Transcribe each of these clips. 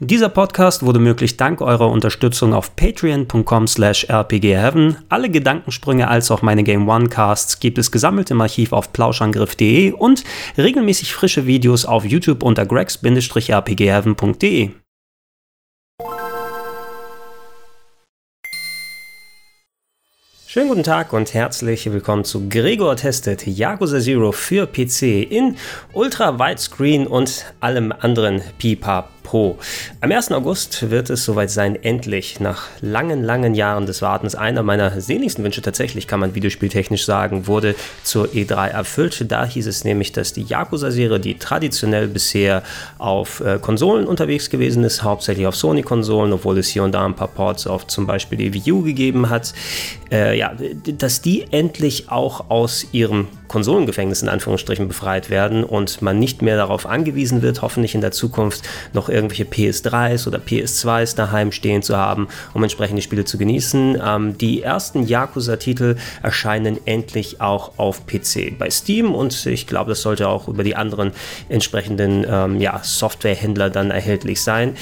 Dieser Podcast wurde möglich dank eurer Unterstützung auf patreon.com slash rpgheaven. Alle Gedankensprünge als auch meine Game One Casts gibt es gesammelt im Archiv auf plauschangriff.de und regelmäßig frische Videos auf YouTube unter gregs-rpgheaven.de. Schönen guten Tag und herzlich willkommen zu Gregor Testet Yakuza Zero für PC in Ultra Widescreen und allem anderen Pipapo. Pro. Am 1. August wird es soweit sein, endlich nach langen, langen Jahren des Wartens. Einer meiner sehnlichsten Wünsche tatsächlich, kann man videospieltechnisch sagen, wurde zur E3 erfüllt. Da hieß es nämlich, dass die Yakuza-Serie, die traditionell bisher auf äh, Konsolen unterwegs gewesen ist, hauptsächlich auf Sony-Konsolen, obwohl es hier und da ein paar Ports auf zum Beispiel die Wii U gegeben hat, äh, ja, dass die endlich auch aus ihrem Konsolengefängnis in Anführungsstrichen befreit werden und man nicht mehr darauf angewiesen wird, hoffentlich in der Zukunft noch irgendwelche PS3s oder PS2s daheim stehen zu haben, um entsprechende Spiele zu genießen. Ähm, die ersten Yakuza-Titel erscheinen endlich auch auf PC bei Steam und ich glaube, das sollte auch über die anderen entsprechenden ähm, ja, Softwarehändler dann erhältlich sein.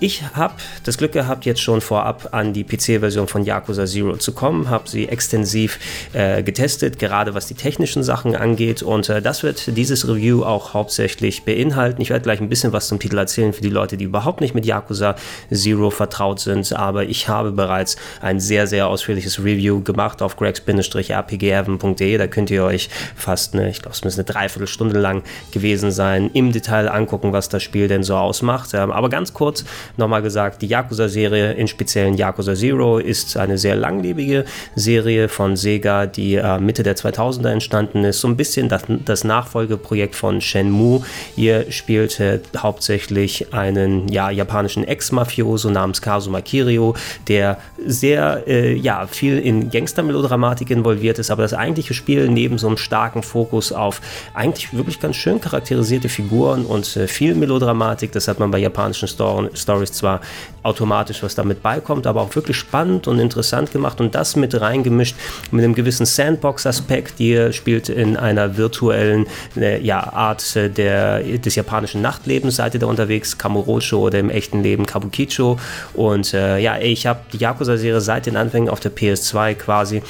Ich habe das Glück gehabt, jetzt schon vorab an die PC-Version von Yakuza Zero zu kommen, habe sie extensiv äh, getestet, gerade was die technischen Sachen angeht. Und äh, das wird dieses Review auch hauptsächlich beinhalten. Ich werde gleich ein bisschen was zum Titel erzählen für die Leute, die überhaupt nicht mit Yakuza Zero vertraut sind. Aber ich habe bereits ein sehr, sehr ausführliches Review gemacht auf gregs-rpgheaven.de. Da könnt ihr euch fast eine, ich glaube, es müsste eine Dreiviertelstunde lang gewesen sein, im Detail angucken, was das Spiel denn so ausmacht. Ähm, aber ganz kurz nochmal gesagt, die Yakuza-Serie, in speziellen Yakuza Zero, ist eine sehr langlebige Serie von Sega, die äh, Mitte der 2000er entstanden entstanden ist. So ein bisschen das, das Nachfolgeprojekt von Shenmue. Ihr spielt äh, hauptsächlich einen ja, japanischen Ex-Mafioso namens Kazuma Kirio, der sehr äh, ja, viel in Gangster-Melodramatik involviert ist, aber das eigentliche Spiel neben so einem starken Fokus auf eigentlich wirklich ganz schön charakterisierte Figuren und äh, viel Melodramatik, das hat man bei japanischen Stor Stories zwar automatisch, was damit beikommt, aber auch wirklich spannend und interessant gemacht und das mit reingemischt mit einem gewissen Sandbox-Aspekt. Ihr spielt in einer virtuellen äh, ja, Art äh, der, des japanischen Nachtlebens, seid ihr da unterwegs, Kamurocho oder im echten Leben Kabukicho. Und äh, ja, ich habe die Yakuza-Serie seit den Anfängen auf der PS2 quasi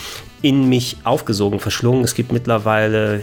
in mich aufgesogen, verschlungen. Es gibt mittlerweile,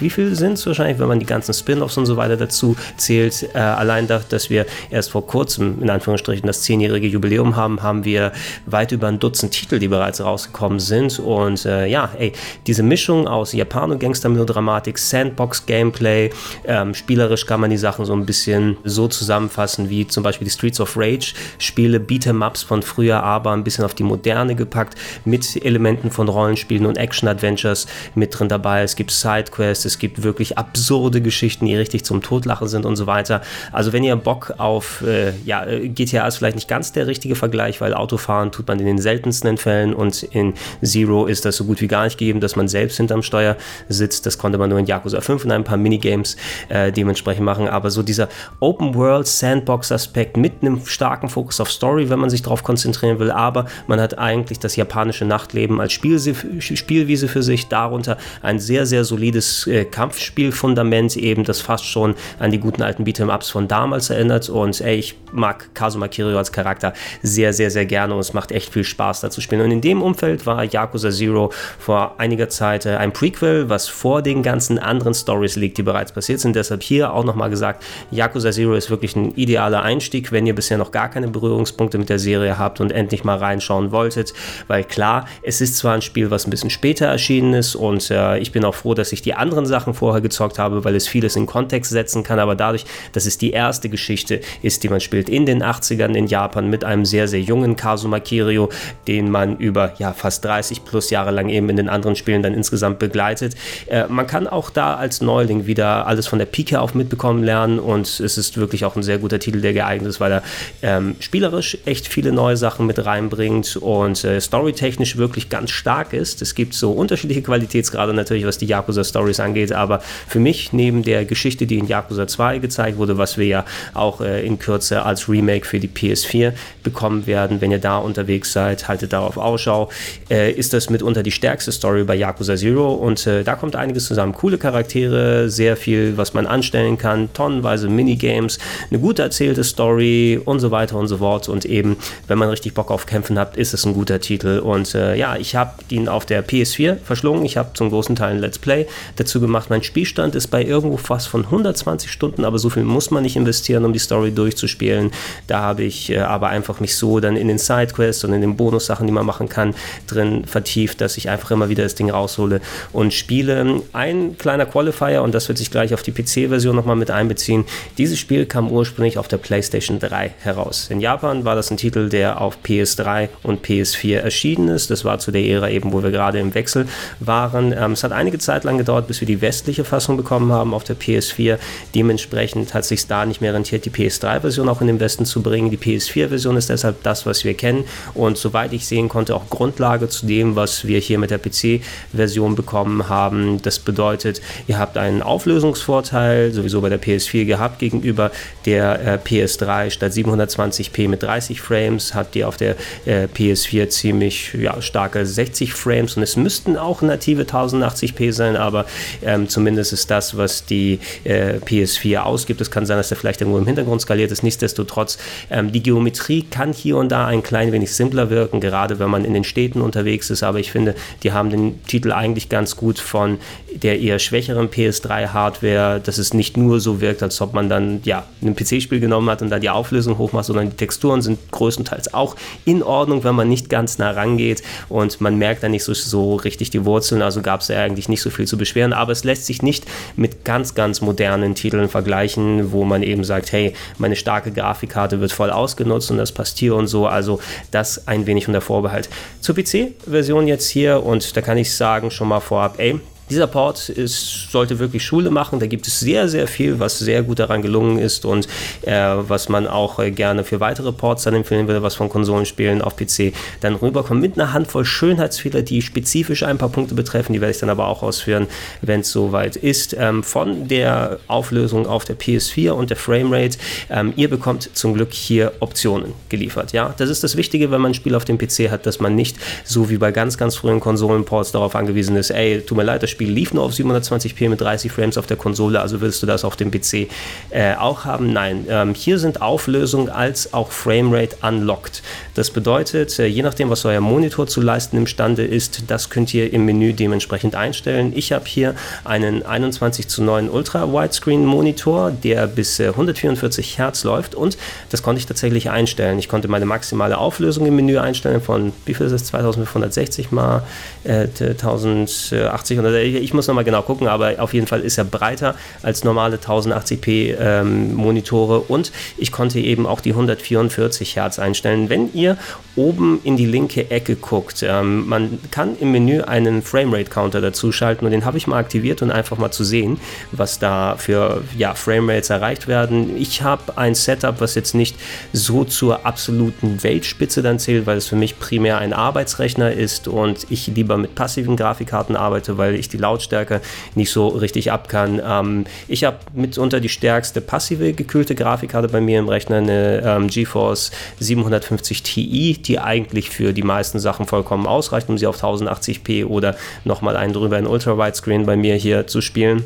wie viele sind es wahrscheinlich, wenn man die ganzen Spin-offs und so weiter dazu zählt. Äh, allein da, dass wir erst vor kurzem, in Anführungsstrichen, das zehnjährige Jubiläum haben, haben wir weit über ein Dutzend Titel, die bereits rausgekommen sind. Und äh, ja, ey, diese Mischung aus Japano-Gangster-Melodramatik, Sandbox-Gameplay, ähm, spielerisch kann man die Sachen so ein bisschen so zusammenfassen, wie zum Beispiel die Streets of Rage, Spiele, Beat'em-Ups von früher, aber ein bisschen auf die Moderne gepackt, mit Elementen von Rollen Rollenspielen und Action-Adventures mit drin dabei. Es gibt Sidequests, es gibt wirklich absurde Geschichten, die richtig zum Totlachen sind und so weiter. Also wenn ihr Bock auf, äh, ja, GTA ist vielleicht nicht ganz der richtige Vergleich, weil Autofahren tut man in den seltensten Fällen und in Zero ist das so gut wie gar nicht gegeben, dass man selbst hinterm Steuer sitzt. Das konnte man nur in Yakuza 5 und ein paar Minigames äh, dementsprechend machen. Aber so dieser Open-World-Sandbox-Aspekt mit einem starken Fokus auf Story, wenn man sich darauf konzentrieren will, aber man hat eigentlich das japanische Nachtleben als Spiel Spielwiese für sich, darunter ein sehr, sehr solides äh, Kampfspielfundament, eben das fast schon an die guten alten Beat'em-Ups von damals erinnert. Und ey, ich mag Kazuma Kiryu als Charakter sehr, sehr, sehr gerne und es macht echt viel Spaß, da zu spielen. Und in dem Umfeld war Yakuza Zero vor einiger Zeit äh, ein Prequel, was vor den ganzen anderen Stories liegt, die bereits passiert sind. Deshalb hier auch nochmal gesagt, Yakuza Zero ist wirklich ein idealer Einstieg, wenn ihr bisher noch gar keine Berührungspunkte mit der Serie habt und endlich mal reinschauen wolltet, weil klar, es ist zwar ein Spiel, was ein bisschen später erschienen ist. Und äh, ich bin auch froh, dass ich die anderen Sachen vorher gezockt habe, weil es vieles in Kontext setzen kann, aber dadurch, dass es die erste Geschichte ist, die man spielt in den 80ern in Japan mit einem sehr, sehr jungen Kazuma Kirio, den man über ja, fast 30 plus Jahre lang eben in den anderen Spielen dann insgesamt begleitet. Äh, man kann auch da als Neuling wieder alles von der Pike auf mitbekommen lernen. Und es ist wirklich auch ein sehr guter Titel, der geeignet ist, weil er ähm, spielerisch echt viele neue Sachen mit reinbringt und äh, storytechnisch wirklich ganz stark ist ist. Es gibt so unterschiedliche Qualitätsgrade natürlich, was die Yakuza Stories angeht, aber für mich neben der Geschichte, die in Yakuza 2 gezeigt wurde, was wir ja auch äh, in Kürze als Remake für die PS4 bekommen werden, wenn ihr da unterwegs seid, haltet darauf Ausschau, äh, ist das mitunter die stärkste Story bei Yakuza Zero und äh, da kommt einiges zusammen. Coole Charaktere, sehr viel, was man anstellen kann, tonnenweise Minigames, eine gut erzählte Story und so weiter und so fort und eben, wenn man richtig Bock auf Kämpfen habt, ist es ein guter Titel und äh, ja, ich habe ihn auf der PS4 verschlungen, ich habe zum großen Teil ein Let's Play dazu gemacht. Mein Spielstand ist bei irgendwo fast von 120 Stunden, aber so viel muss man nicht investieren, um die Story durchzuspielen. Da habe ich äh, aber einfach mich so dann in den Sidequests und in den Bonussachen, die man machen kann, drin vertieft, dass ich einfach immer wieder das Ding raushole und spiele. Ein kleiner Qualifier und das wird sich gleich auf die PC-Version nochmal mit einbeziehen. Dieses Spiel kam ursprünglich auf der PlayStation 3 heraus. In Japan war das ein Titel, der auf PS3 und PS4 erschienen ist. Das war zu der Ära eben, wo wir gerade im Wechsel waren. Ähm, es hat einige Zeit lang gedauert, bis wir die westliche Fassung bekommen haben auf der PS4. Dementsprechend hat sich da nicht mehr rentiert, die PS3-Version auch in den Westen zu bringen. Die PS4-Version ist deshalb das, was wir kennen und soweit ich sehen konnte, auch Grundlage zu dem, was wir hier mit der PC-Version bekommen haben. Das bedeutet, ihr habt einen Auflösungsvorteil, sowieso bei der PS4 gehabt, gegenüber der äh, PS3 statt 720p mit 30 Frames habt ihr auf der äh, PS4 ziemlich ja, starke 60 Frames und es müssten auch native 1080p sein, aber ähm, zumindest ist das, was die äh, PS4 ausgibt. Es kann sein, dass der vielleicht irgendwo im Hintergrund skaliert ist. Nichtsdestotrotz, ähm, die Geometrie kann hier und da ein klein wenig simpler wirken, gerade wenn man in den Städten unterwegs ist, aber ich finde, die haben den Titel eigentlich ganz gut von der eher schwächeren PS3-Hardware, dass es nicht nur so wirkt, als ob man dann ja ein PC-Spiel genommen hat und dann die Auflösung hochmacht, sondern die Texturen sind größtenteils auch in Ordnung, wenn man nicht ganz nah rangeht und man merkt dann nicht so, so richtig die Wurzeln, also gab es ja eigentlich nicht so viel zu beschweren, aber es lässt sich nicht mit ganz, ganz modernen Titeln vergleichen, wo man eben sagt, hey, meine starke Grafikkarte wird voll ausgenutzt und das passt hier und so, also das ein wenig unter Vorbehalt. Zur PC-Version jetzt hier und da kann ich sagen schon mal vorab, ey, dieser Port ist, sollte wirklich Schule machen. Da gibt es sehr, sehr viel, was sehr gut daran gelungen ist und äh, was man auch äh, gerne für weitere Ports dann empfehlen würde, was von Konsolenspielen auf PC dann rüberkommt. Mit einer Handvoll Schönheitsfehler, die spezifisch ein paar Punkte betreffen. Die werde ich dann aber auch ausführen, wenn es soweit ist. Ähm, von der Auflösung auf der PS4 und der Framerate. Ähm, ihr bekommt zum Glück hier Optionen geliefert. Ja, das ist das Wichtige, wenn man ein Spiel auf dem PC hat, dass man nicht so wie bei ganz, ganz frühen Konsolenports darauf angewiesen ist, ey, tut mir leid, das Spiel Spiel lief nur auf 720p mit 30 Frames auf der Konsole, also willst du das auf dem PC äh, auch haben? Nein, ähm, hier sind Auflösung als auch Framerate unlocked. Das bedeutet, äh, je nachdem, was euer Monitor zu leisten imstande ist, das könnt ihr im Menü dementsprechend einstellen. Ich habe hier einen 21 zu 9 Ultra Widescreen Monitor, der bis äh, 144 Hertz läuft und das konnte ich tatsächlich einstellen. Ich konnte meine maximale Auflösung im Menü einstellen von, wie viel ist es, 2560 mal äh, 1080 oder ich muss nochmal genau gucken, aber auf jeden Fall ist er breiter als normale 1080p ähm, Monitore und ich konnte eben auch die 144 Hertz einstellen. Wenn ihr oben in die linke Ecke guckt, ähm, man kann im Menü einen Framerate Counter dazu schalten und den habe ich mal aktiviert und einfach mal zu sehen, was da für ja, Framerates erreicht werden. Ich habe ein Setup, was jetzt nicht so zur absoluten Weltspitze dann zählt, weil es für mich primär ein Arbeitsrechner ist und ich lieber mit passiven Grafikkarten arbeite, weil ich die Lautstärke nicht so richtig ab kann. Ähm, ich habe mitunter die stärkste passive gekühlte Grafikkarte bei mir im Rechner, eine ähm, GeForce 750 Ti, die eigentlich für die meisten Sachen vollkommen ausreicht, um sie auf 1080p oder nochmal einen drüber in Ultra Widescreen bei mir hier zu spielen.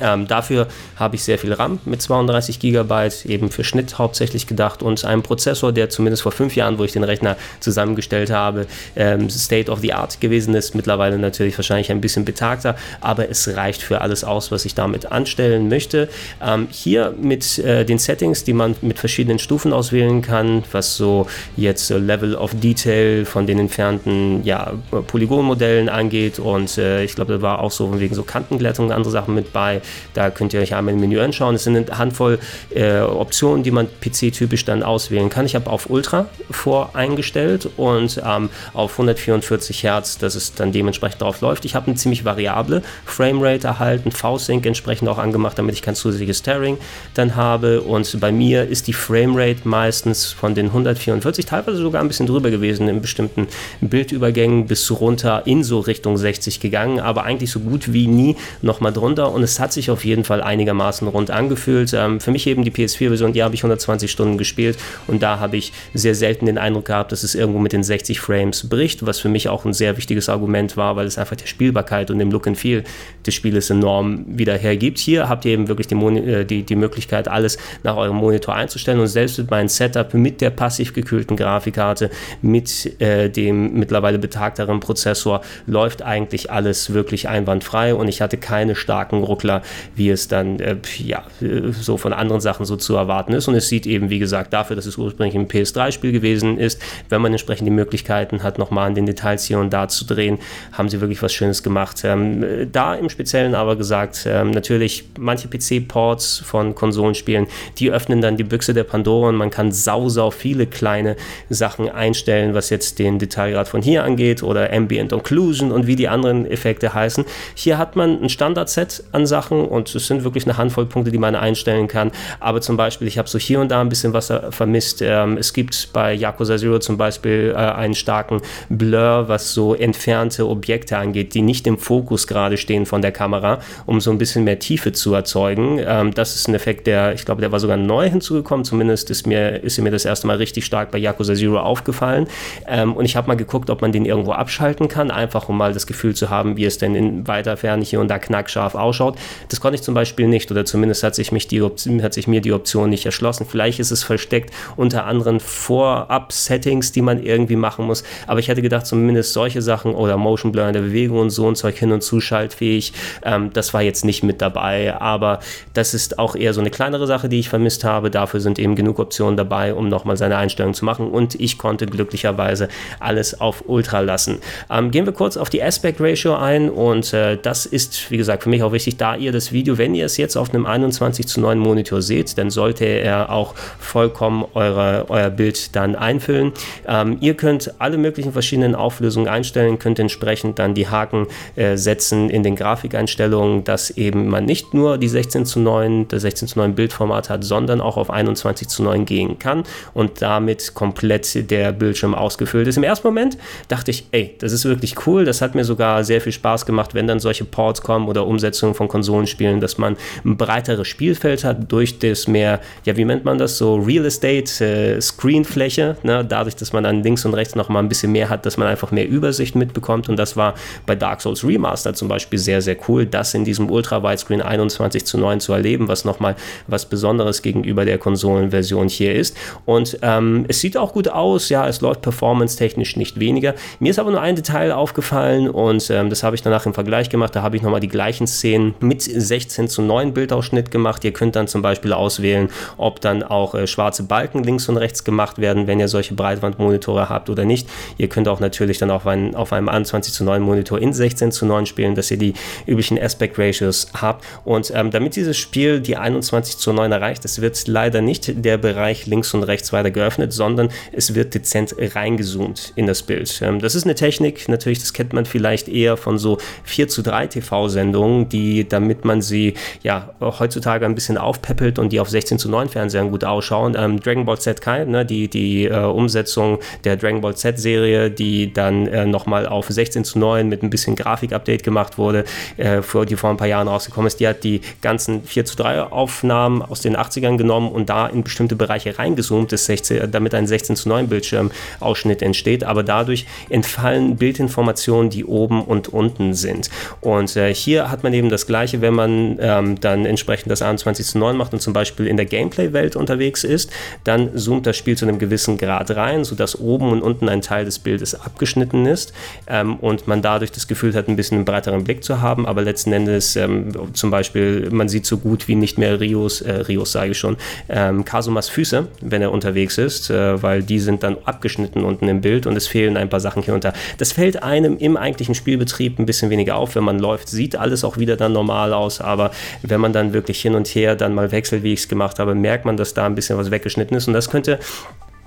Ähm, dafür habe ich sehr viel RAM mit 32 GB, eben für Schnitt hauptsächlich gedacht und einen Prozessor, der zumindest vor fünf Jahren, wo ich den Rechner zusammengestellt habe, ähm, State of the Art gewesen ist. Mittlerweile natürlich wahrscheinlich ein bisschen betagter, aber es reicht für alles aus, was ich damit anstellen möchte. Ähm, hier mit äh, den Settings, die man mit verschiedenen Stufen auswählen kann, was so jetzt äh, Level of Detail von den entfernten ja, Polygonmodellen angeht und äh, ich glaube, da war auch so wegen so Kantenglättung und andere Sachen mit bei Da könnt ihr euch einmal im Menü anschauen. Es sind eine Handvoll äh, Optionen, die man PC-typisch dann auswählen kann. Ich habe auf Ultra voreingestellt und ähm, auf 144 Hertz, dass es dann dementsprechend drauf läuft. Ich habe eine ziemlich variable Framerate erhalten, V-Sync entsprechend auch angemacht, damit ich kein zusätzliches Tearing dann habe. Und bei mir ist die Framerate meistens von den 144, teilweise sogar ein bisschen drüber gewesen in bestimmten Bildübergängen bis runter in so Richtung 60 gegangen, aber eigentlich so gut wie nie nochmal drunter und es hat sich auf jeden Fall einigermaßen rund angefühlt. Ähm, für mich eben die PS4-Version, die habe ich 120 Stunden gespielt und da habe ich sehr selten den Eindruck gehabt, dass es irgendwo mit den 60 Frames bricht, was für mich auch ein sehr wichtiges Argument war, weil es einfach der Spielbarkeit und dem Look and Feel des Spieles enorm wieder hergibt. Hier habt ihr eben wirklich die, äh, die, die Möglichkeit, alles nach eurem Monitor einzustellen und selbst mit meinem Setup mit der passiv gekühlten Grafikkarte, mit äh, dem mittlerweile betagteren Prozessor läuft eigentlich alles wirklich einwandfrei und ich hatte keine starken Ruckler, wie es dann äh, ja, so von anderen Sachen so zu erwarten ist. Und es sieht eben, wie gesagt, dafür, dass es ursprünglich ein PS3-Spiel gewesen ist, wenn man entsprechend die Möglichkeiten hat, nochmal an den Details hier und da zu drehen, haben sie wirklich was Schönes gemacht. Ähm, da im Speziellen aber gesagt, ähm, natürlich manche PC-Ports von Konsolenspielen, die öffnen dann die Büchse der Pandora und man kann sau, sau viele kleine Sachen einstellen, was jetzt den Detailgrad von hier angeht oder Ambient Occlusion und wie die anderen Effekte heißen. Hier hat man ein Standardset an Sachen und es sind wirklich eine Handvoll Punkte, die man einstellen kann. Aber zum Beispiel, ich habe so hier und da ein bisschen was vermisst. Ähm, es gibt bei Yakuza Zero zum Beispiel äh, einen starken Blur, was so entfernte Objekte angeht, die nicht im Fokus gerade stehen von der Kamera, um so ein bisschen mehr Tiefe zu erzeugen. Ähm, das ist ein Effekt, der, ich glaube, der war sogar neu hinzugekommen. Zumindest ist mir, ist mir das erste Mal richtig stark bei Yakuza Zero aufgefallen. Ähm, und ich habe mal geguckt, ob man den irgendwo abschalten kann, einfach um mal das Gefühl zu haben, wie es denn in weiter Ferne hier und da knackscharf ausschaut. Das konnte ich zum Beispiel nicht oder zumindest hat sich, mich die hat sich mir die Option nicht erschlossen. Vielleicht ist es versteckt unter anderen Vorab-Settings, die man irgendwie machen muss. Aber ich hätte gedacht, zumindest solche Sachen oder Motion Blur in der Bewegung und so ein Zeug hin und zu schaltfähig, ähm, das war jetzt nicht mit dabei. Aber das ist auch eher so eine kleinere Sache, die ich vermisst habe. Dafür sind eben genug Optionen dabei, um nochmal seine Einstellungen zu machen. Und ich konnte glücklicherweise alles auf Ultra lassen. Ähm, gehen wir kurz auf die Aspect Ratio ein und äh, das ist, wie gesagt, für mich auch wichtig, da ihr das Video, wenn ihr es jetzt auf einem 21 zu 9 Monitor seht, dann sollte er auch vollkommen eure, euer Bild dann einfüllen. Ähm, ihr könnt alle möglichen verschiedenen Auflösungen einstellen, könnt entsprechend dann die Haken äh, setzen in den Grafikeinstellungen, dass eben man nicht nur die 16 zu 9, das 16 zu 9 Bildformat hat, sondern auch auf 21 zu 9 gehen kann und damit komplett der Bildschirm ausgefüllt ist. Im ersten Moment dachte ich, ey, das ist wirklich cool, das hat mir sogar sehr viel Spaß gemacht, wenn dann solche Ports kommen oder Umsetzungen von Konsolenspielen, dass man ein breiteres Spielfeld hat durch das mehr, ja, wie nennt man das, so Real Estate, äh, Screenfläche, ne? dadurch, dass man dann links und rechts noch mal ein bisschen mehr hat, dass man einfach mehr Übersicht mitbekommt und das war bei Dark Souls Remaster zum Beispiel sehr, sehr cool, das in diesem Ultra-Widescreen 21 zu 9 zu erleben, was nochmal was Besonderes gegenüber der Konsolenversion hier ist und ähm, es sieht auch gut aus, ja, es läuft performance-technisch nicht weniger. Mir ist aber nur ein Detail aufgefallen und ähm, das habe ich danach im Vergleich gemacht, da habe ich nochmal die gleichen Szenen mit 16 zu 9 Bildausschnitt gemacht. Ihr könnt dann zum Beispiel auswählen, ob dann auch äh, schwarze Balken links und rechts gemacht werden, wenn ihr solche Breitbandmonitore habt oder nicht. Ihr könnt auch natürlich dann auf, ein, auf einem 21 zu 9 Monitor in 16 zu 9 spielen, dass ihr die üblichen Aspect Ratios habt. Und ähm, damit dieses Spiel die 21 zu 9 erreicht, es wird leider nicht der Bereich links und rechts weiter geöffnet, sondern es wird dezent reingezoomt in das Bild. Ähm, das ist eine Technik, natürlich, das kennt man vielleicht eher von so 4 zu 3 TV-Sendungen, die, damit man sie ja heutzutage ein bisschen aufpeppelt und die auf 16 zu 9 Fernsehern gut ausschauen. Ähm, Dragon Ball Z Kai, ne, die, die äh, Umsetzung der Dragon Ball Z-Serie, die dann äh, nochmal auf 16 zu 9 mit ein bisschen Grafik-Update gemacht wurde, äh, die vor ein paar Jahren rausgekommen ist, die hat die ganzen 4 zu 3 Aufnahmen aus den 80ern genommen und da in bestimmte Bereiche reingezoomt, ist 16, damit ein 16 zu 9 Bildschirmausschnitt entsteht, aber dadurch entfallen Bildinformationen, die oben und unten sind. Und äh, hier hat man eben das gleiche, wenn man ähm, dann entsprechend das 21 zu 9 macht und zum Beispiel in der Gameplay-Welt unterwegs ist, dann zoomt das Spiel zu einem gewissen Grad rein, sodass oben und unten ein Teil des Bildes abgeschnitten ist ähm, und man dadurch das Gefühl hat, ein bisschen einen breiteren Blick zu haben, aber letzten Endes ähm, zum Beispiel, man sieht so gut wie nicht mehr Rios, äh, Rios sage ich schon, ähm, Kasumas Füße, wenn er unterwegs ist, äh, weil die sind dann abgeschnitten unten im Bild und es fehlen ein paar Sachen hier und da. Das fällt einem im eigentlichen Spielbetrieb ein bisschen weniger auf, wenn man läuft, sieht alles auch wieder dann normal aus, aber wenn man dann wirklich hin und her dann mal wechselt, wie ich es gemacht habe, merkt man, dass da ein bisschen was weggeschnitten ist. Und das könnte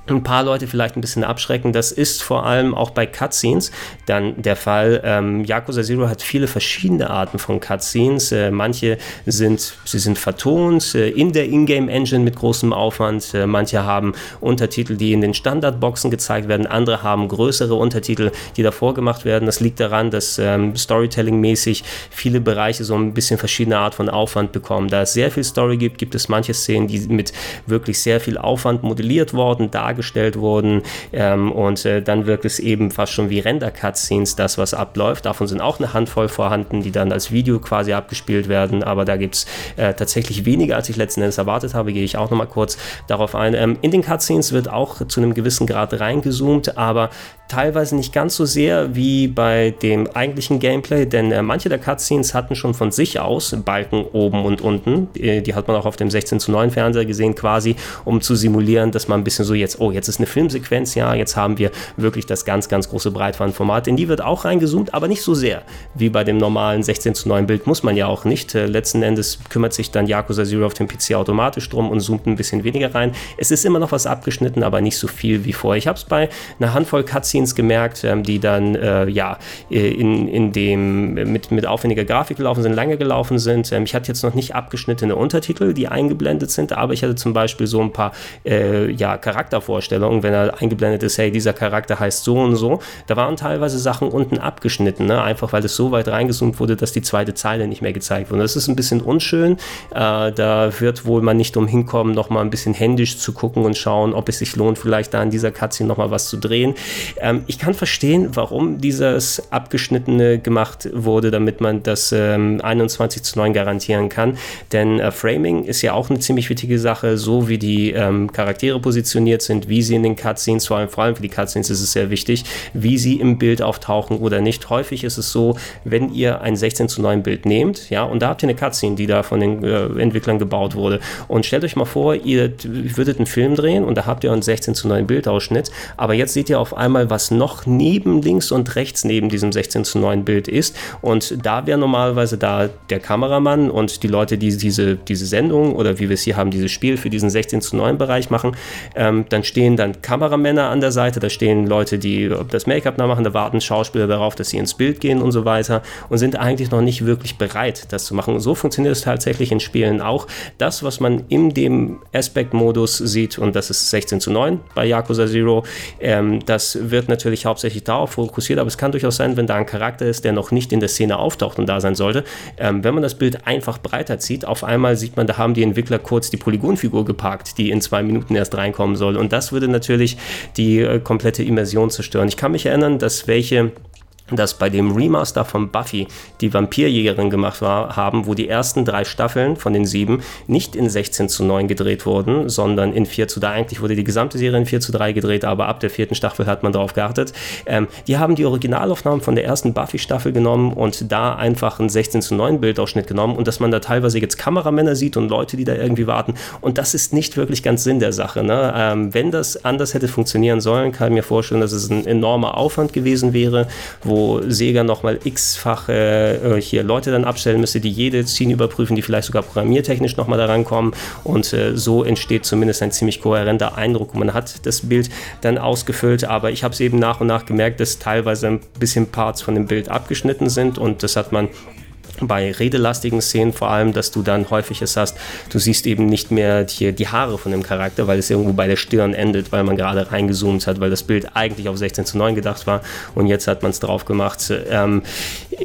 ein paar Leute vielleicht ein bisschen abschrecken. Das ist vor allem auch bei Cutscenes dann der Fall. Ähm, Yakuza Zero hat viele verschiedene Arten von Cutscenes. Äh, manche sind, sie sind vertont äh, in der Ingame-Engine mit großem Aufwand. Äh, manche haben Untertitel, die in den Standardboxen gezeigt werden. Andere haben größere Untertitel, die davor gemacht werden. Das liegt daran, dass ähm, Storytelling-mäßig viele Bereiche so ein bisschen verschiedene Art von Aufwand bekommen. Da es sehr viel Story gibt, gibt es manche Szenen, die mit wirklich sehr viel Aufwand modelliert worden, dargestellt dargestellt wurden. Ähm, und äh, dann wirkt es eben fast schon wie Render-Cutscenes, das, was abläuft. Davon sind auch eine Handvoll vorhanden, die dann als Video quasi abgespielt werden. Aber da gibt es äh, tatsächlich weniger, als ich letzten Endes erwartet habe. Gehe ich auch nochmal kurz darauf ein. Ähm, in den Cutscenes wird auch zu einem gewissen Grad reingezoomt, aber teilweise nicht ganz so sehr wie bei dem eigentlichen Gameplay, denn äh, manche der Cutscenes hatten schon von sich aus Balken oben und unten. Die, die, hat man auch auf dem 16 zu 9 Fernseher gesehen, quasi, um zu simulieren, dass man ein bisschen so jetzt, oh, jetzt ist eine Filmsequenz, ja, jetzt haben wir wirklich das ganz, ganz große Breitbandformat. In die wird auch reingezoomt, aber nicht so sehr wie bei dem normalen 16 zu 9 Bild, muss man ja auch nicht. Äh, letzten Endes kümmert sich dann Yakuza Zero auf dem PC automatisch drum und zoomt ein bisschen weniger rein. Es ist immer noch was abgeschnitten, aber nicht so viel wie vorher. Ich habe es bei einer Handvoll Cutscenes gemerkt, ähm, die dann äh, ja äh, in, in dem mit, mit aufwendiger Grafik gelaufen sind, lange gelaufen sind. Ähm, ich hatte jetzt noch nicht abgeschnittene Untertitel, die eingeblendet sind, aber ich hatte zum Beispiel so ein paar äh, ja, Charaktervorstellungen, wenn er eingeblendet ist, hey, dieser Charakter heißt so und so. Da waren teilweise Sachen unten abgeschnitten, ne? einfach weil es so weit reingezoomt wurde, dass die zweite Zeile nicht mehr gezeigt wurde. Das ist ein bisschen unschön. Äh, da wird wohl man nicht umhin kommen, noch mal ein bisschen händisch zu gucken und schauen, ob es sich lohnt, vielleicht da in dieser Cutscene noch mal was zu drehen. Ähm, ich kann verstehen, warum dieses abgeschnittene gemacht wurde, damit man das ähm, 21 zu 9 garantieren kann. Denn äh, Framing ist ja auch eine ziemlich wichtige Sache, so wie die ähm, Charaktere positioniert sind, wie sie in den Cutscenes, vor allem, vor allem für die Cutscenes ist es sehr wichtig, wie sie im Bild auftauchen oder nicht. Häufig ist es so, wenn ihr ein 16 zu 9 Bild nehmt, ja, und da habt ihr eine Cutscene, die da von den äh, Entwicklern gebaut wurde. Und stellt euch mal vor, ihr würdet einen Film drehen und da habt ihr einen 16 zu 9 Bildausschnitt, aber jetzt seht ihr auf einmal, was was noch neben links und rechts neben diesem 16 zu 9 Bild ist. Und da wäre normalerweise da der Kameramann und die Leute, die diese, diese Sendung oder wie wir es hier haben, dieses Spiel für diesen 16 zu 9 Bereich machen. Ähm, dann stehen dann Kameramänner an der Seite, da stehen Leute, die das Make-up nachmachen, da warten Schauspieler darauf, dass sie ins Bild gehen und so weiter und sind eigentlich noch nicht wirklich bereit, das zu machen. So funktioniert es tatsächlich in Spielen auch. Das, was man in dem Aspect-Modus sieht, und das ist 16 zu 9 bei Yakuza Zero, ähm, das wird natürlich hauptsächlich darauf fokussiert, aber es kann durchaus sein, wenn da ein Charakter ist, der noch nicht in der Szene auftaucht und da sein sollte, ähm, wenn man das Bild einfach breiter zieht, auf einmal sieht man, da haben die Entwickler kurz die Polygonfigur geparkt, die in zwei Minuten erst reinkommen soll. Und das würde natürlich die äh, komplette Immersion zerstören. Ich kann mich erinnern, dass welche dass bei dem Remaster von Buffy die Vampirjägerin gemacht war, haben, wo die ersten drei Staffeln von den sieben nicht in 16 zu 9 gedreht wurden, sondern in 4 zu 3. Eigentlich wurde die gesamte Serie in 4 zu 3 gedreht, aber ab der vierten Staffel hat man darauf geachtet. Ähm, die haben die Originalaufnahmen von der ersten Buffy-Staffel genommen und da einfach einen 16 zu 9 Bildausschnitt genommen und dass man da teilweise jetzt Kameramänner sieht und Leute, die da irgendwie warten. Und das ist nicht wirklich ganz Sinn der Sache. Ne? Ähm, wenn das anders hätte funktionieren sollen, kann ich mir vorstellen, dass es ein enormer Aufwand gewesen wäre, wo Sega nochmal x-fache äh, hier Leute dann abstellen müsste, die jede Szene überprüfen, die vielleicht sogar programmiertechnisch nochmal da rankommen. Und äh, so entsteht zumindest ein ziemlich kohärenter Eindruck. Und man hat das Bild dann ausgefüllt, aber ich habe es eben nach und nach gemerkt, dass teilweise ein bisschen Parts von dem Bild abgeschnitten sind und das hat man bei redelastigen Szenen vor allem, dass du dann häufig es hast, du siehst eben nicht mehr die, die Haare von dem Charakter, weil es irgendwo bei der Stirn endet, weil man gerade reingezoomt hat, weil das Bild eigentlich auf 16 zu 9 gedacht war und jetzt hat man es drauf gemacht. Ähm,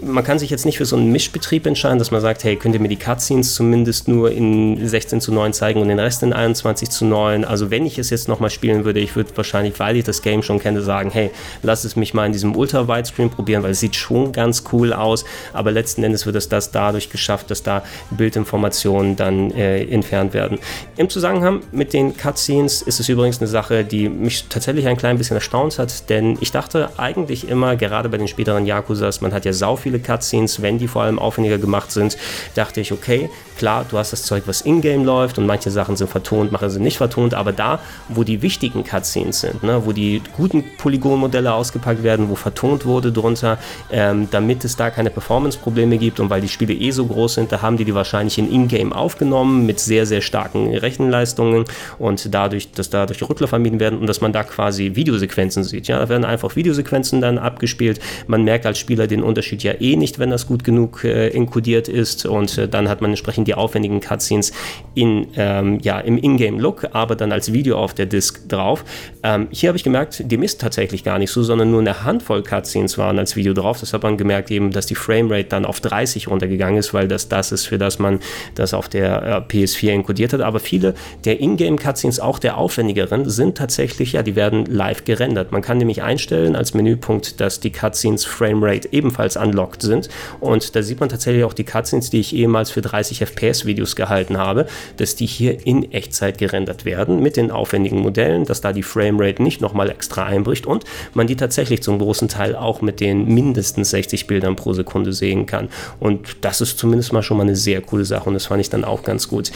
man kann sich jetzt nicht für so einen Mischbetrieb entscheiden, dass man sagt, hey, könnt ihr mir die Cutscenes zumindest nur in 16 zu 9 zeigen und den Rest in 21 zu 9. Also wenn ich es jetzt nochmal spielen würde, ich würde wahrscheinlich, weil ich das Game schon kenne, sagen, hey, lass es mich mal in diesem Ultra-Widescreen probieren, weil es sieht schon ganz cool aus, aber letzten Endes wird es das dadurch geschafft, dass da Bildinformationen dann äh, entfernt werden. Im Zusammenhang mit den Cutscenes ist es übrigens eine Sache, die mich tatsächlich ein klein bisschen erstaunt hat, denn ich dachte eigentlich immer, gerade bei den späteren Yakuzas, man hat ja sau viele Cutscenes, wenn die vor allem aufwendiger gemacht sind, dachte ich, okay, klar, du hast das Zeug, was in-game läuft und manche Sachen sind vertont, manche sind nicht vertont, aber da, wo die wichtigen Cutscenes sind, ne, wo die guten Polygonmodelle ausgepackt werden, wo vertont wurde drunter, ähm, damit es da keine Performance-Probleme gibt und weil die Spiele eh so groß sind, da haben die die wahrscheinlich in in-game aufgenommen mit sehr, sehr starken Rechenleistungen und dadurch, dass dadurch Rückler vermieden werden und dass man da quasi Videosequenzen sieht. Ja, da werden einfach Videosequenzen dann abgespielt. Man merkt als Spieler den Unterschied ja eh nicht, wenn das gut genug äh, enkodiert ist und äh, dann hat man entsprechend die aufwendigen Cutscenes in, ähm, ja, im Ingame-Look, aber dann als Video auf der Disk drauf. Ähm, hier habe ich gemerkt, dem ist tatsächlich gar nicht so, sondern nur eine Handvoll Cutscenes waren als Video drauf. Das hat man gemerkt eben, dass die Framerate dann auf 30 runtergegangen ist, weil das das ist, für das man das auf der äh, PS4 enkodiert hat. Aber viele der Ingame-Cutscenes, auch der aufwendigeren, sind tatsächlich, ja, die werden live gerendert. Man kann nämlich einstellen als Menüpunkt, dass die Cutscenes Framerate ebenfalls unlocked sind. Und da sieht man tatsächlich auch die Cutscenes, die ich ehemals für 30 FPS-Videos gehalten habe, dass die hier in Echtzeit gerendert werden mit den aufwendigen Modellen, dass da die Framerate nicht nochmal extra einbricht und man die tatsächlich zum großen Teil auch mit den mindestens 60 Bildern pro Sekunde sehen kann. Und das ist zumindest mal schon mal eine sehr coole Sache und das fand ich dann auch ganz gut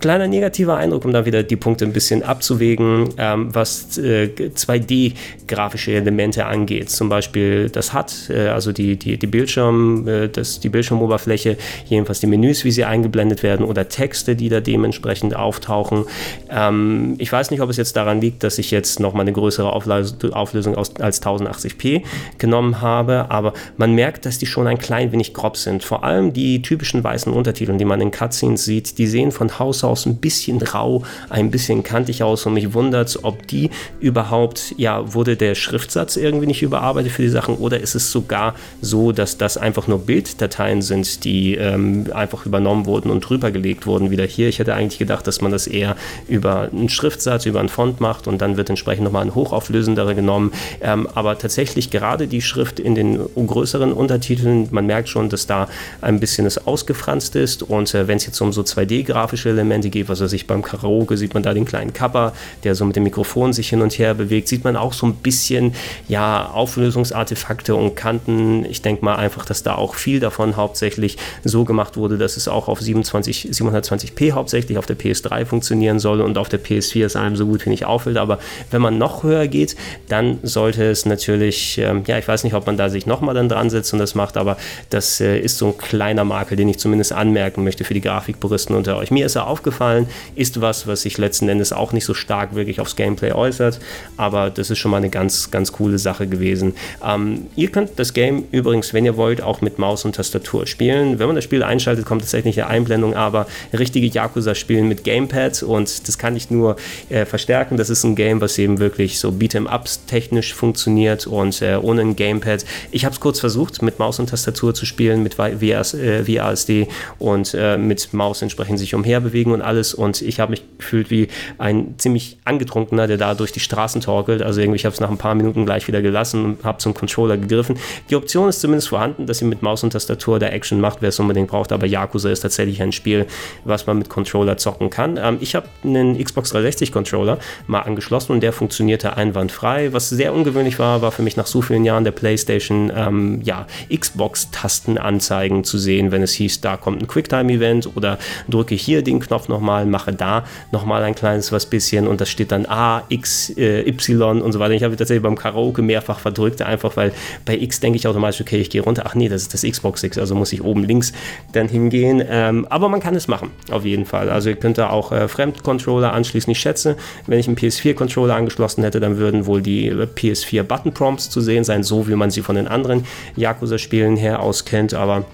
kleiner negativer Eindruck, um da wieder die Punkte ein bisschen abzuwägen, ähm, was äh, 2D-grafische Elemente angeht. Zum Beispiel das HUD, äh, also die, die, die, Bildschirm, äh, das, die Bildschirmoberfläche, jedenfalls die Menüs, wie sie eingeblendet werden oder Texte, die da dementsprechend auftauchen. Ähm, ich weiß nicht, ob es jetzt daran liegt, dass ich jetzt nochmal eine größere Auflösung aus, als 1080p genommen habe, aber man merkt, dass die schon ein klein wenig grob sind. Vor allem die typischen weißen Untertitel, die man in Cutscenes sieht, die sehen von Haus aus ein bisschen rau, ein bisschen kantig aus und mich wundert, ob die überhaupt, ja, wurde der Schriftsatz irgendwie nicht überarbeitet für die Sachen oder ist es sogar so, dass das einfach nur Bilddateien sind, die ähm, einfach übernommen wurden und drüber gelegt wurden wieder hier. Ich hätte eigentlich gedacht, dass man das eher über einen Schriftsatz, über einen Font macht und dann wird entsprechend nochmal ein hochauflösenderer genommen. Ähm, aber tatsächlich gerade die Schrift in den größeren Untertiteln, man merkt schon, dass da ein bisschen es ausgefranst ist und äh, wenn es jetzt um so 2D-grafische Elemente Elemente geht. Was weiß ich, beim Karaoke sieht man da den kleinen Kapper, der so mit dem Mikrofon sich hin und her bewegt. Sieht man auch so ein bisschen, ja, Auflösungsartefakte und Kanten. Ich denke mal einfach, dass da auch viel davon hauptsächlich so gemacht wurde, dass es auch auf 27, 720p hauptsächlich auf der PS3 funktionieren soll und auf der PS4 es einem so gut wie nicht auffällt. Aber wenn man noch höher geht, dann sollte es natürlich, ähm, ja, ich weiß nicht, ob man da sich nochmal dann dran setzt und das macht, aber das äh, ist so ein kleiner Makel, den ich zumindest anmerken möchte für die Grafikpuristen unter euch. Mir ist er aufgefallen, ist was, was sich letzten Endes auch nicht so stark wirklich aufs Gameplay äußert, aber das ist schon mal eine ganz, ganz coole Sache gewesen. Ähm, ihr könnt das Game übrigens, wenn ihr wollt, auch mit Maus und Tastatur spielen. Wenn man das Spiel einschaltet, kommt tatsächlich eine Einblendung, aber richtige Yakuza spielen mit Gamepad und das kann ich nur äh, verstärken. Das ist ein Game, was eben wirklich so Beat'em-Ups technisch funktioniert und äh, ohne ein Gamepad. Ich habe es kurz versucht, mit Maus und Tastatur zu spielen, mit WAS, äh, und äh, mit Maus entsprechend sich umherbewegen bewegen und alles. Und ich habe mich gefühlt wie ein ziemlich angetrunkener, der da durch die Straßen torkelt. Also irgendwie, ich habe es nach ein paar Minuten gleich wieder gelassen und habe zum Controller gegriffen. Die Option ist zumindest vorhanden, dass ihr mit Maus und Tastatur der Action macht, wer es unbedingt braucht. Aber Yakuza ist tatsächlich ein Spiel, was man mit Controller zocken kann. Ähm, ich habe einen Xbox 360 Controller mal angeschlossen und der funktionierte einwandfrei. Was sehr ungewöhnlich war, war für mich nach so vielen Jahren der PlayStation ähm, ja, Xbox-Tastenanzeigen zu sehen, wenn es hieß, da kommt ein Quicktime-Event oder drücke hier den Knopf Knopf nochmal, mache da nochmal ein kleines was bisschen und das steht dann A, X, äh, Y und so weiter. Ich habe tatsächlich beim Karaoke mehrfach verdrückt, einfach weil bei X denke ich automatisch, okay, ich gehe runter. Ach nee, das ist das Xbox X, also muss ich oben links dann hingehen. Ähm, aber man kann es machen, auf jeden Fall. Also ihr könnt da auch äh, Fremdcontroller anschließen. Ich schätze, wenn ich einen PS4-Controller angeschlossen hätte, dann würden wohl die äh, PS4-Button-Prompts zu sehen sein, so wie man sie von den anderen Yakuza-Spielen her auskennt. Aber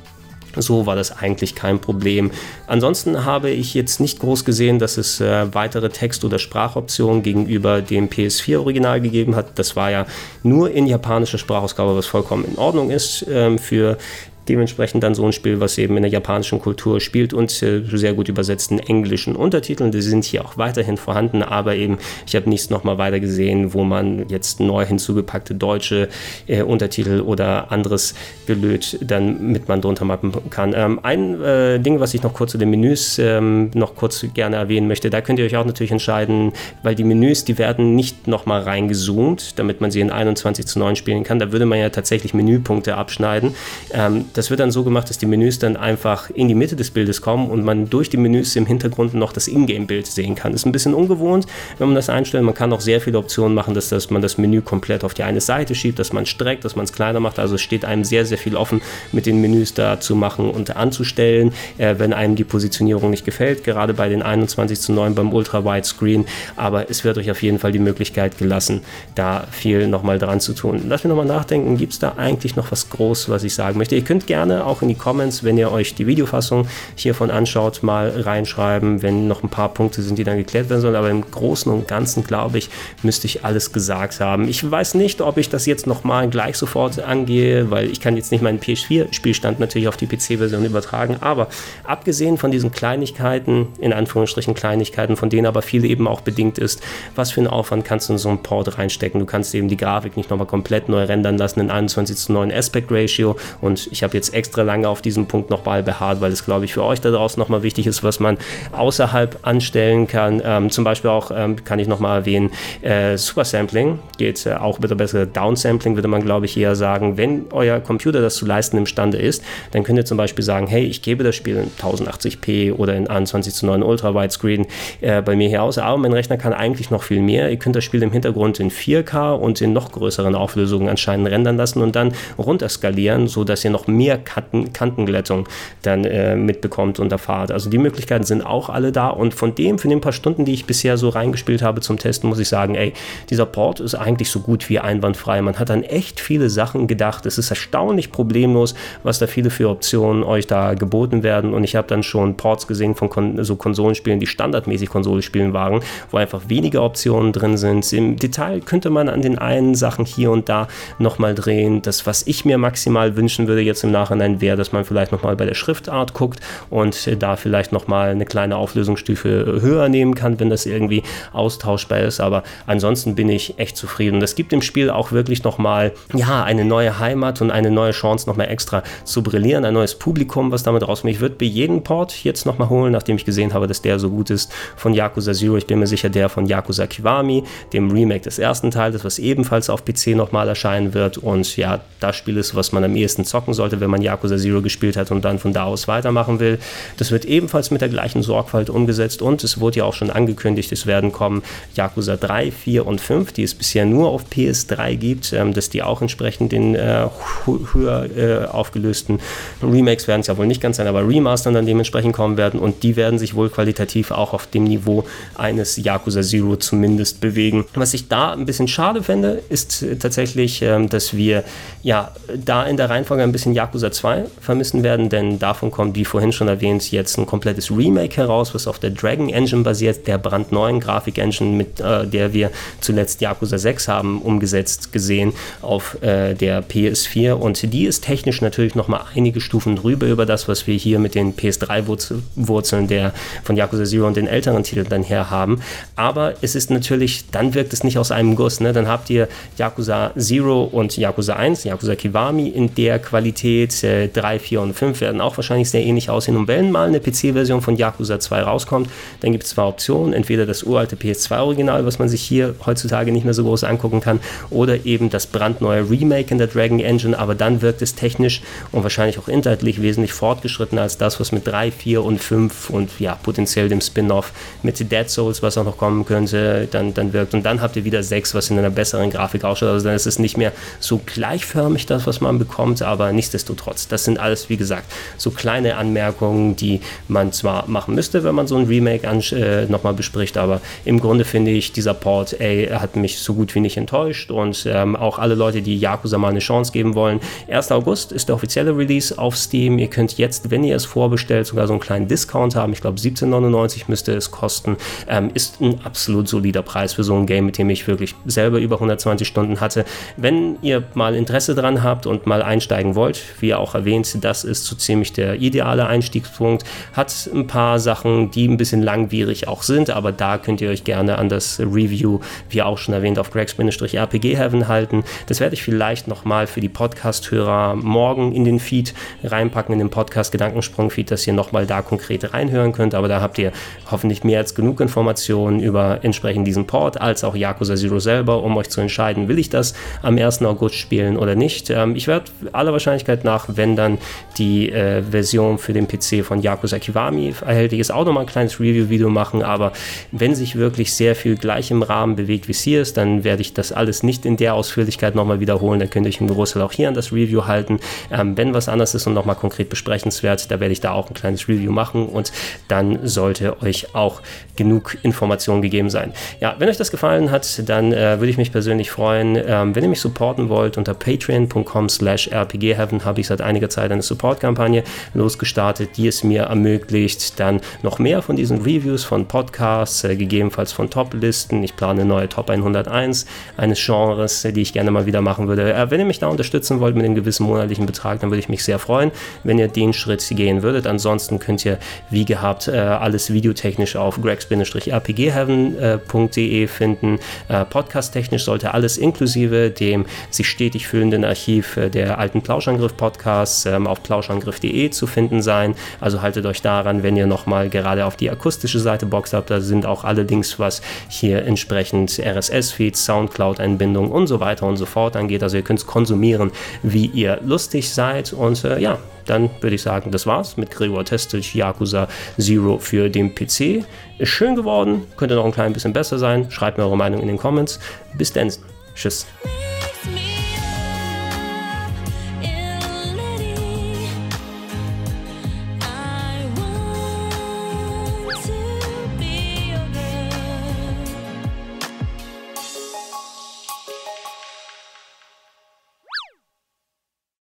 so war das eigentlich kein Problem. Ansonsten habe ich jetzt nicht groß gesehen, dass es äh, weitere Text- oder Sprachoptionen gegenüber dem PS4-Original gegeben hat. Das war ja nur in japanischer Sprachausgabe, was vollkommen in Ordnung ist. Ähm, für dementsprechend dann so ein Spiel, was eben in der japanischen Kultur spielt und äh, sehr gut übersetzten englischen Untertiteln. Die sind hier auch weiterhin vorhanden, aber eben, ich habe nichts nochmal weiter gesehen, wo man jetzt neu hinzugepackte deutsche äh, Untertitel oder anderes Gelöt dann mit man drunter mappen kann. Ähm, ein äh, Ding, was ich noch kurz zu den Menüs ähm, noch kurz gerne erwähnen möchte, da könnt ihr euch auch natürlich entscheiden, weil die Menüs, die werden nicht nochmal reingezoomt, damit man sie in 21 zu 9 spielen kann. Da würde man ja tatsächlich Menüpunkte abschneiden. Ähm, das wird dann so gemacht, dass die Menüs dann einfach in die Mitte des Bildes kommen und man durch die Menüs im Hintergrund noch das Ingame-Bild sehen kann. Ist ein bisschen ungewohnt, wenn man das einstellt. Man kann auch sehr viele Optionen machen, dass, dass man das Menü komplett auf die eine Seite schiebt, dass man streckt, dass man es kleiner macht. Also es steht einem sehr, sehr viel offen, mit den Menüs da zu machen und anzustellen, äh, wenn einem die Positionierung nicht gefällt, gerade bei den 21 zu 9 beim Ultra-Wide Screen. Aber es wird euch auf jeden Fall die Möglichkeit gelassen, da viel nochmal dran zu tun. Lass mich nochmal nachdenken, gibt es da eigentlich noch was Großes, was ich sagen möchte? Ihr könnt gerne auch in die Comments, wenn ihr euch die Videofassung hiervon anschaut, mal reinschreiben, wenn noch ein paar Punkte sind, die dann geklärt werden sollen. Aber im Großen und Ganzen, glaube ich, müsste ich alles gesagt haben. Ich weiß nicht, ob ich das jetzt nochmal gleich sofort angehe, weil ich kann jetzt nicht meinen PS4-Spielstand natürlich auf die PC-Version übertragen. Aber abgesehen von diesen Kleinigkeiten, in Anführungsstrichen Kleinigkeiten, von denen aber viel eben auch bedingt ist, was für einen Aufwand kannst du in so einen Port reinstecken? Du kannst eben die Grafik nicht nochmal komplett neu rendern lassen in 21 zu 9 Aspect Ratio und ich habe jetzt extra lange auf diesem Punkt nochmal beharrt, weil es glaube ich für euch da draußen nochmal wichtig ist, was man außerhalb anstellen kann. Ähm, zum Beispiel auch ähm, kann ich nochmal erwähnen, äh, Super Sampling geht äh, auch mit der besseren Downsampling, würde man glaube ich eher sagen, wenn euer Computer das zu leisten imstande ist, dann könnt ihr zum Beispiel sagen, hey, ich gebe das Spiel in 1080p oder in 21 zu 9 Ultra Widescreen äh, bei mir hier aus, aber mein Rechner kann eigentlich noch viel mehr. Ihr könnt das Spiel im Hintergrund in 4K und in noch größeren Auflösungen anscheinend rendern lassen und dann runterskalieren, sodass ihr noch mehr Kanten, Kantenglättung dann äh, mitbekommt und erfahrt. Also die Möglichkeiten sind auch alle da und von dem, für den paar Stunden, die ich bisher so reingespielt habe zum Testen, muss ich sagen, ey, dieser Port ist eigentlich so gut wie einwandfrei. Man hat an echt viele Sachen gedacht. Es ist erstaunlich problemlos, was da viele für Optionen euch da geboten werden und ich habe dann schon Ports gesehen von Kon so Konsolenspielen, die standardmäßig Konsole spielen waren, wo einfach weniger Optionen drin sind. Im Detail könnte man an den einen Sachen hier und da nochmal drehen. Das, was ich mir maximal wünschen würde jetzt im Nachhinein, wäre, dass man vielleicht nochmal bei der Schriftart guckt und da vielleicht nochmal eine kleine Auflösungsstufe höher nehmen kann, wenn das irgendwie austauschbar ist. Aber ansonsten bin ich echt zufrieden. Das gibt dem Spiel auch wirklich nochmal, ja, eine neue Heimat und eine neue Chance, nochmal extra zu brillieren. Ein neues Publikum, was damit rauskommt. Ich würde bei jedem Port jetzt nochmal holen, nachdem ich gesehen habe, dass der so gut ist von Yakuza Zero. Ich bin mir sicher, der von Yakuza Kiwami, dem Remake des ersten Teils, was ebenfalls auf PC nochmal erscheinen wird. Und ja, das Spiel ist, was man am ehesten zocken sollte, wenn man Yakuza Zero gespielt hat und dann von da aus weitermachen will. Das wird ebenfalls mit der gleichen Sorgfalt umgesetzt und es wurde ja auch schon angekündigt, es werden kommen Yakuza 3, 4 und 5, die es bisher nur auf PS3 gibt, ähm, dass die auch entsprechend in äh, höher äh, aufgelösten Remakes werden es ja wohl nicht ganz sein, aber Remastern dann dementsprechend kommen werden und die werden sich wohl qualitativ auch auf dem Niveau eines Yakuza Zero zumindest bewegen. Was ich da ein bisschen schade fände, ist äh, tatsächlich, ähm, dass wir ja da in der Reihenfolge ein bisschen Yakuza 2 vermissen werden, denn davon kommt, wie vorhin schon erwähnt, jetzt ein komplettes Remake heraus, was auf der Dragon Engine basiert, der brandneuen Grafik-Engine, mit äh, der wir zuletzt Yakuza 6 haben umgesetzt gesehen auf äh, der PS4 und die ist technisch natürlich nochmal einige Stufen drüber über das, was wir hier mit den PS3-Wurzeln der von Yakuza Zero und den älteren Titeln dann her haben, aber es ist natürlich, dann wirkt es nicht aus einem Guss, ne? dann habt ihr Yakuza Zero und Yakuza 1, Yakuza Kiwami in der Qualität, äh, 3, 4 und 5 werden auch wahrscheinlich sehr ähnlich aussehen und wenn mal eine PC-Version von Yakuza 2 rauskommt, dann gibt es zwei Optionen, entweder das uralte PS2-Original, was man sich hier heutzutage nicht mehr so groß angucken kann, oder eben das brandneue Remake in der Dragon Engine, aber dann wirkt es technisch und wahrscheinlich auch inhaltlich wesentlich fortgeschrittener als das, was mit 3, 4 und 5 und ja, potenziell dem Spin-off mit Dead Souls, was auch noch kommen könnte, dann, dann wirkt. Und dann habt ihr wieder 6, was in einer besseren Grafik ausschaut. Also dann ist es nicht mehr so gleichförmig, das, was man bekommt, aber nichtsdestotrotz. Das sind alles, wie gesagt, so kleine Anmerkungen, die man zwar machen müsste, wenn man so ein Remake äh, nochmal bespricht, aber im Grunde finde ich, dieser Port, ey, hat mich so gut wie nicht enttäuscht und ähm, auch alle Leute, die Yakuza mal eine Chance geben wollen. 1. August ist der offizielle Release auf Steam. Ihr könnt jetzt, wenn ihr es vorbestellt, sogar so einen kleinen Discount haben. Ich glaube, 17,99 müsste es kosten. Ähm, ist ein absolut solider Preis für so ein Game, mit dem ich wirklich selber über 120 Stunden hatte. Wenn ihr mal Interesse dran habt und mal einsteigen wollt, wie auch erwähnt, das ist so ziemlich der ideale Einstiegspunkt. Hat ein paar Sachen, die ein bisschen langwierig auch sind, aber da könnt ihr euch gerne an das Review, wie auch schon erwähnt, auf Gregs-RPG Heaven halten. Das werde ich vielleicht nochmal für die Podcast-Hörer morgen in den Feed reinpacken, in den Podcast-Gedankensprung-Feed, dass ihr nochmal da konkret reinhören könnt. Aber da habt ihr hoffentlich mehr als genug Informationen über entsprechend diesen Port, als auch Yakuza Zero selber, um euch zu entscheiden, will ich das am 1. August spielen oder nicht. Ähm, ich werde aller Wahrscheinlichkeit nach, wenn dann die äh, Version für den PC von Yakuza Kiwami erhältlich ist, auch nochmal ein kleines Review-Video machen. Aber wenn sich wirklich sehr viel gleich im Rahmen bewegt, wie es hier ist, dann werde ich das alles nicht in der Ausführlichkeit nochmal wiederholen. Dann könnt ihr euch im Großteil auch hier an das Review halten. Ähm, wenn was anderes ist und nochmal konkret besprechenswert, da werde ich da auch ein kleines Review machen und dann sollte euch auch genug Informationen gegeben sein. Ja, wenn euch das gefallen hat, dann äh, würde ich mich persönlich freuen, ähm, wenn ihr mich supporten wollt. Unter patreon.com slash rpgheaven habe ich seit einiger Zeit eine Support-Kampagne losgestartet, die es mir ermöglicht, dann noch mehr von diesen Reviews von Podcasts, äh, gegebenenfalls von Top-Listen. Ich plane neue Top 101 eines Genres, die ich gerne mal wieder machen würde. Äh, wenn ihr mich da unterstützen wollt mit einem gewissen monatlichen Betrag, dann würde ich mich sehr freuen, wenn ihr den Schritt gehen würdet. Ansonsten könnt ihr, wie gehabt, äh, alles videotechnisch auf gregs-rpgheaven.de finden. Äh, Podcast-technisch sollte alles inklusive dem sich stetig füllenden Archiv äh, der alten Plauschangriff-Podcasts ähm, auf plauschangriff.de zu finden sein. Also haltet euch daran, wenn ihr nochmal gerade auf die akustische Seite boxt habt, da sind auch alle Links, was hier entsprechend RSS-Feeds, Soundcloud-Einbindung und so weiter und so fort angeht. Also ihr könnt es konsumieren, wie ihr lustig seid. Und äh, ja, dann würde ich sagen, das war's mit Gregor Testic Yakuza Zero für den PC. Ist schön geworden, könnte noch ein klein bisschen besser sein. Schreibt mir eure Meinung in den Comments. Bis dann. Tschüss.